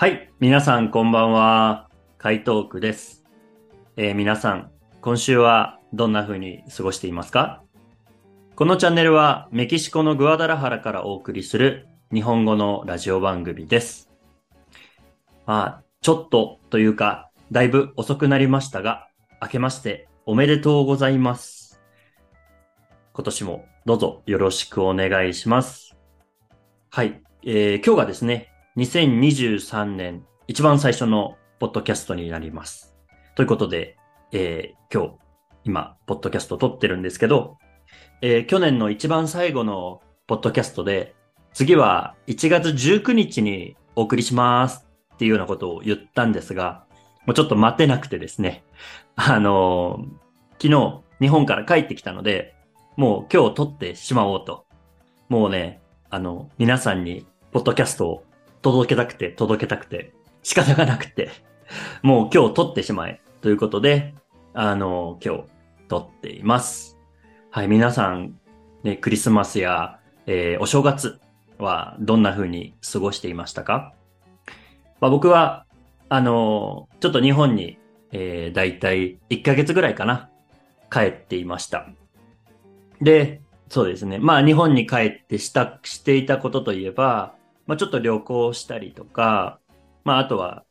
はい。皆さんこんばんは。海東区です。えー皆さん、今週はどんな風に過ごしていますか？このチャンネルはメキシコのグアダラハラからお送りする日本語のラジオ番組です。まあ、ちょっとというか、だいぶ遅くなりましたが、明けましておめでとうございます。今年もどうぞよろしくお願いします。はい。えー今日がですね、2023年一番最初のポッドキャストになります。ということで、えー今日、今、ポッドキャスト撮ってるんですけど、えー去年の一番最後のポッドキャストで、次は1月19日にお送りしますっていうようなことを言ったんですが、もうちょっと待てなくてですね、あのー昨日日本から帰ってきたので、もう今日撮ってしまおうと。もうね、あの、皆さんにポッドキャストを届けたくて届けたくて仕方がなくて、もう今日撮ってしまえということで、あの、今日撮っています。はい、皆さん、ね、クリスマスや、えーお正月はどんな風に過ごしていましたか？まあ、僕は、あの、ちょっと日本に、えー、だいたい1ヶ月ぐらいかな、帰っていました。で、そうですね。まあ日本に帰ってした、していたことといえば、まあちょっと旅行したりとか、まああとは、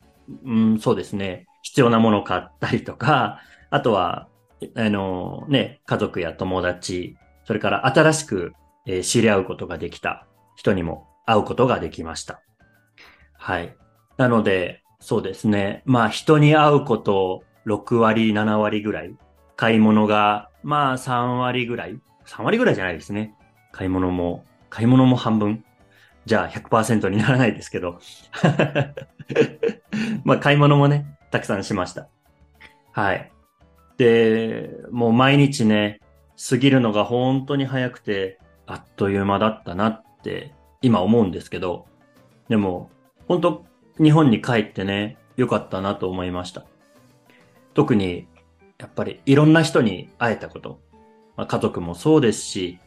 うん、そうですね。必要なもの買ったりとか、あとは、あのね、家族や友達、それから新しく、知り合うことができた人にも会うことができました。はい。なので、そうですね。まあ人に会うこと6割、7割ぐらい。買い物が、まあ3割ぐらい。3割ぐらいじゃないですね。買い物も、買い物も半分。じゃあ100%にならないですけど。まあ買い物もね、たくさんしました。はい。で、もう毎日ね、過ぎるのが本当に早くて、あっという間だったなって今思うんですけど、でも、本当日本に帰ってね、良かったなと思いました。特に、やっぱりいろんな人に会えたこと。まあ、家族もそうですし、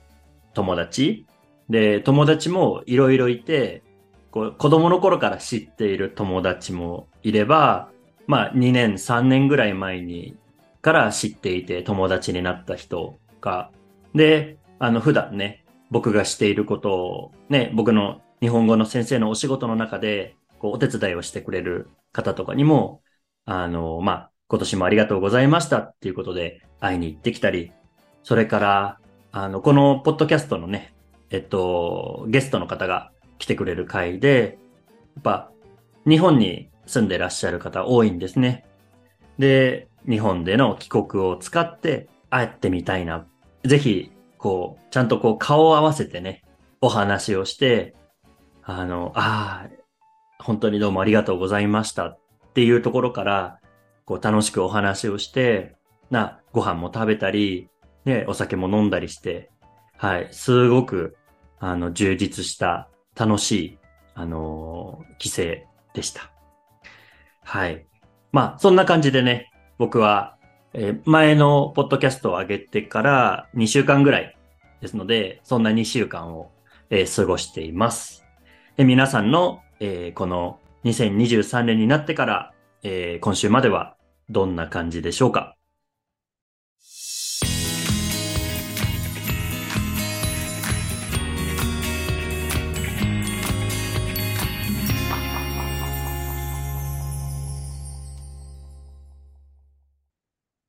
友達で、友達もいろいろいて、こう子供の頃から知っている友達もいれば、まあ2年、3年ぐらい前にから知っていて友達になった人が、で、あの普段ね、僕がしていることをね、僕の日本語の先生のお仕事の中で、こうお手伝いをしてくれる方とかにも、あの、まあ、今年もありがとうございましたっていうことで会いに行ってきたり、それから、あの、このポッドキャストのね、えっと、ゲストの方が来てくれる回で、やっぱ、日本に住んでらっしゃる方多いんですね。で、日本での帰国を使って会ってみたいな。ぜひ、こう、ちゃんとこう顔を合わせてね、お話をして、あの、ああ、本当にどうもありがとうございましたっていうところから、こう楽しくお話をして、な、ご飯も食べたり、ね、お酒も飲んだりして、はい、すごく、あの、充実した、楽しい、あのー帰省でした。はい。まあ、そんな感じでね、僕は、えー前のポッドキャストを上げてから2週間ぐらいですので、そんな2週間を、えー過ごしています。で皆さんの、えーこの2023年になってから、え今週まではどんな感じでしょうか？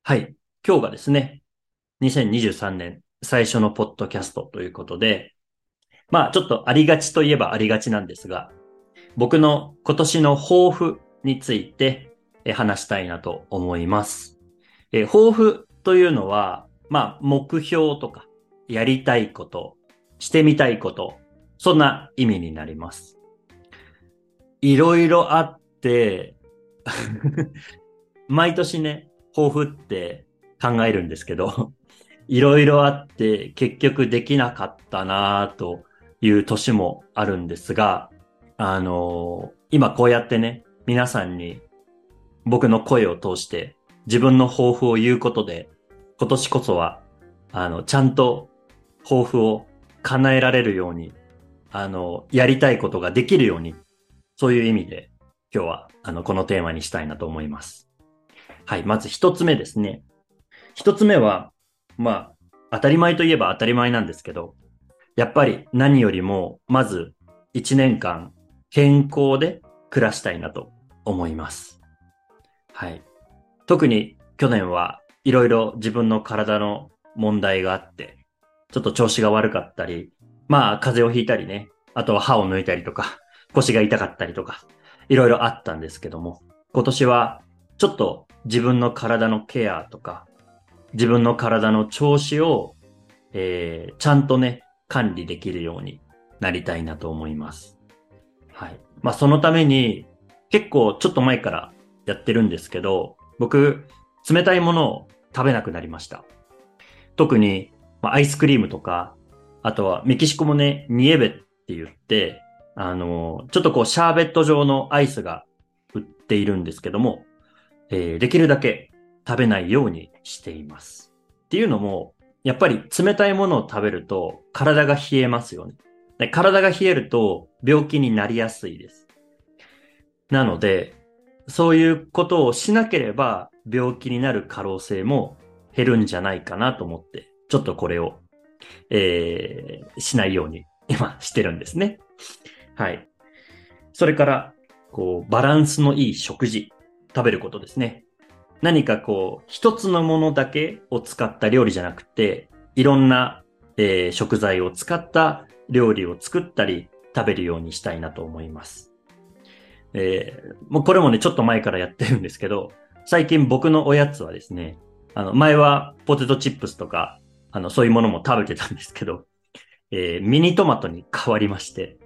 はい。今日がですね、2023年最初のポッドキャストということで、まあちょっとありがちといえばありがちなんですが、僕の今年の抱負について話したいなと思います。え抱負というのは、まあ目標とか、やりたいこと、してみたいこと、そんな意味になります。いろいろあって、毎年ね、抱負って考えるんですけど、いろいろあって結局できなかったなという年もあるんですが、あのー今こうやってね、皆さんに僕の声を通して自分の抱負を言うことで、今年こそは、あの、ちゃんと抱負を叶えられるように、あの、やりたいことができるように、そういう意味で今日は、あの、このテーマにしたいなと思います。はい。まず一つ目ですね。一つ目は、まあ、当たり前といえば当たり前なんですけど、やっぱり何よりも、まず一年間健康で暮らしたいなと思います。はい。特に去年はいろいろ自分の体の問題があって、ちょっと調子が悪かったり、まあ風邪をひいたりね、あとは歯を抜いたりとか、腰が痛かったりとか、いろいろあったんですけども、今年はちょっと自分の体のケアとか、自分の体の調子を、えー、ちゃんとね、管理できるようになりたいなと思います。はい。まあそのために、結構ちょっと前からやってるんですけど、僕、冷たいものを食べなくなりました。特に、まあ、アイスクリームとか、あとはメキシコもね、ニエベって言って、あの、ちょっとこうシャーベット状のアイスが売っているんですけども、えーできるだけ食べないようにしています。っていうのも、やっぱり冷たいものを食べると体が冷えますよね。で体が冷えると病気になりやすいです。なので、そういうことをしなければ病気になる可能性も減るんじゃないかなと思って、ちょっとこれを、えーしないように今してるんですね。はい。それから、こう、バランスのいい食事、食べることですね。何かこう、一つのものだけを使った料理じゃなくて、いろんな、えー食材を使った料理を作ったり、食べるようにしたいなと思います。えーもうこれもね、ちょっと前からやってるんですけど、最近僕のおやつはですね、あの、前はポテトチップスとか、あの、そういうものも食べてたんですけど、えーミニトマトに変わりまして、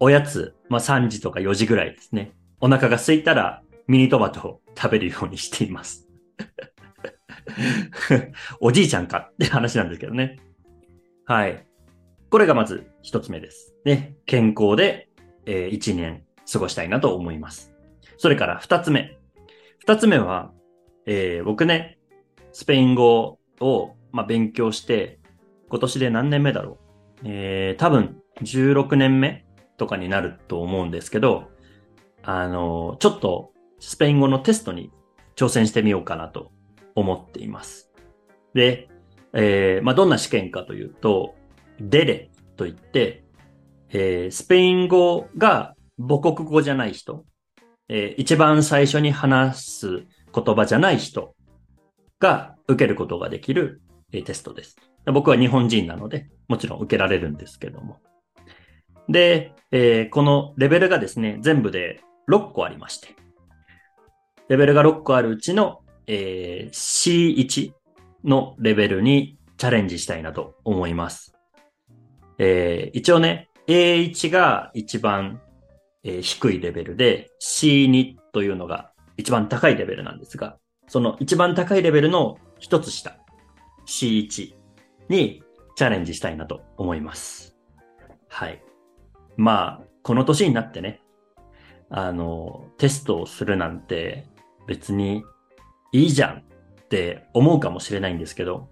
おやつ、まあ3時とか4時ぐらいですね。お腹が空いたらミニトマトを食べるようにしています。おじいちゃんかって話なんですけどね。はい。これがまず一つ目です。ね。健康で、えー一年過ごしたいなと思います。それから二つ目。二つ目は、えー僕ね、スペイン語を、まあ、勉強して、今年で何年目だろう。えー多分16年目とかになると思うんですけど、あの、ちょっとスペイン語のテストに挑戦してみようかなと思っています。で、えーまあ、どんな試験かというと、デレといって、えースペイン語が母国語じゃない人、えー一番最初に話す言葉じゃない人が受けることができる、えーテストです。僕は日本人なので、もちろん受けられるんですけども。で、えーこのレベルがですね、全部で6個ありまして。レベルが6個あるうちの、えー C1 のレベルにチャレンジしたいなと思います。えー一応ね、A1 が一番、えー低いレベルで C2 というのが一番高いレベルなんですが、その一番高いレベルの一つ下、C1 にチャレンジしたいなと思います。はい。まあ、この年になってね、あの、テストをするなんて別にいいじゃんって思うかもしれないんですけど、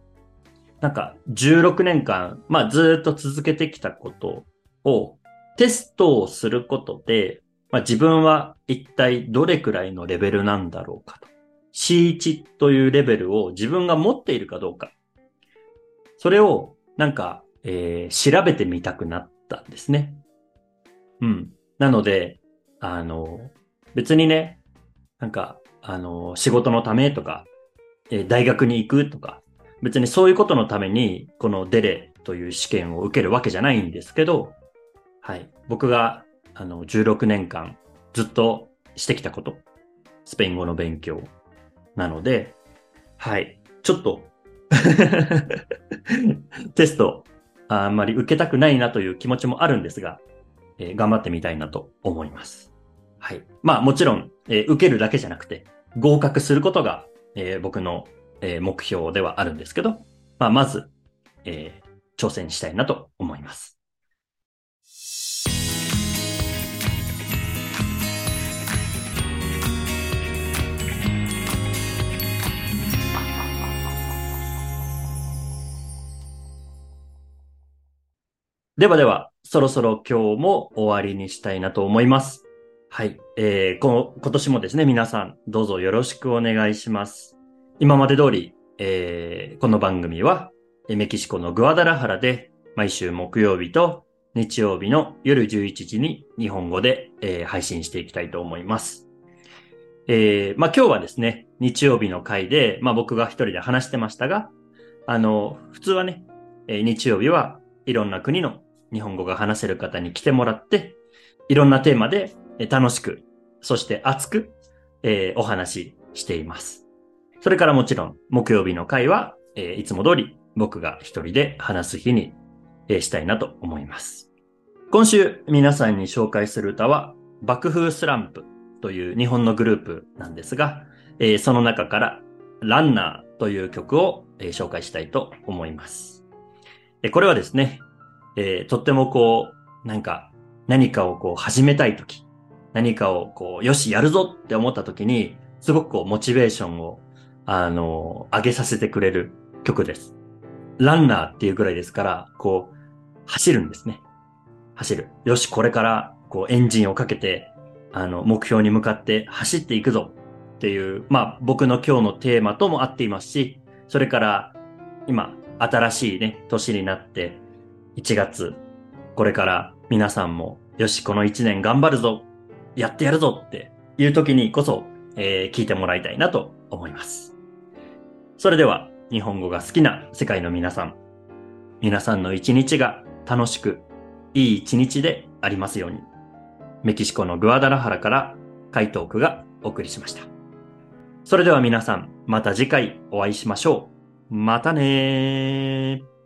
なんか16年間、まあずっと続けてきたことをテストをすることで、まあ自分は一体どれくらいのレベルなんだろうかと。C1 というレベルを自分が持っているかどうか。それをなんか、えー調べてみたくなったんですね。うん。なので、あの、別にね、なんか、あの、仕事のためとか、え大学に行くとか、別にそういうことのために、このデレという試験を受けるわけじゃないんですけど、はい。僕が、あの、16年間ずっとしてきたこと、スペイン語の勉強なので、はい。ちょっと、テスト、あんまり受けたくないなという気持ちもあるんですが、えー頑張ってみたいなと思います。はい。まあもちろん、えー受けるだけじゃなくて、合格することが、えー僕の、えー目標ではあるんですけど、まあまず、えー挑戦したいなと思います。ではでは、そろそろ今日も終わりにしたいなと思います。はい。えー、こ今年もですね、皆さん、どうぞよろしくお願いします。今まで通り、えー、この番組は、メキシコのグアダラハラで、毎週木曜日と日曜日の夜11時に日本語で、えー、配信していきたいと思います。えー、まあ今日はですね、日曜日の回で、まあ僕が一人で話してましたが、あの、普通はね、えー、日曜日はいろんな国の日本語が話せる方に来てもらって、いろんなテーマで楽しく、そして熱く、えー、お話ししています。それからもちろん、木曜日の回は、えー、いつも通り僕が一人で話す日に、えー、したいなと思います。今週皆さんに紹介する歌は、爆風スランプという日本のグループなんですが、えー、その中からランナーという曲を、えー、紹介したいと思います。えこれはですね、えー、とってもこう、なんか何かをこう始めたいとき、何かをこう、よし、やるぞって思った時に、すごくこう、モチベーションを、あの、上げさせてくれる曲です。ランナーっていうぐらいですから、こう、走るんですね。走る。よし、これから、こう、エンジンをかけて、あの、目標に向かって走っていくぞっていう、まあ、僕の今日のテーマとも合っていますし、それから、今、新しいね、年になって、1月、これから皆さんも、よし、この1年頑張るぞやってやるぞっていう時にこそ、えー、聞いてもらいたいなと思います。それでは、日本語が好きな世界の皆さん、皆さんの一日が楽しく、いい一日でありますように。メキシコのグアダラハラから回答句がお送りしました。それでは皆さん、また次回お会いしましょう。またねー。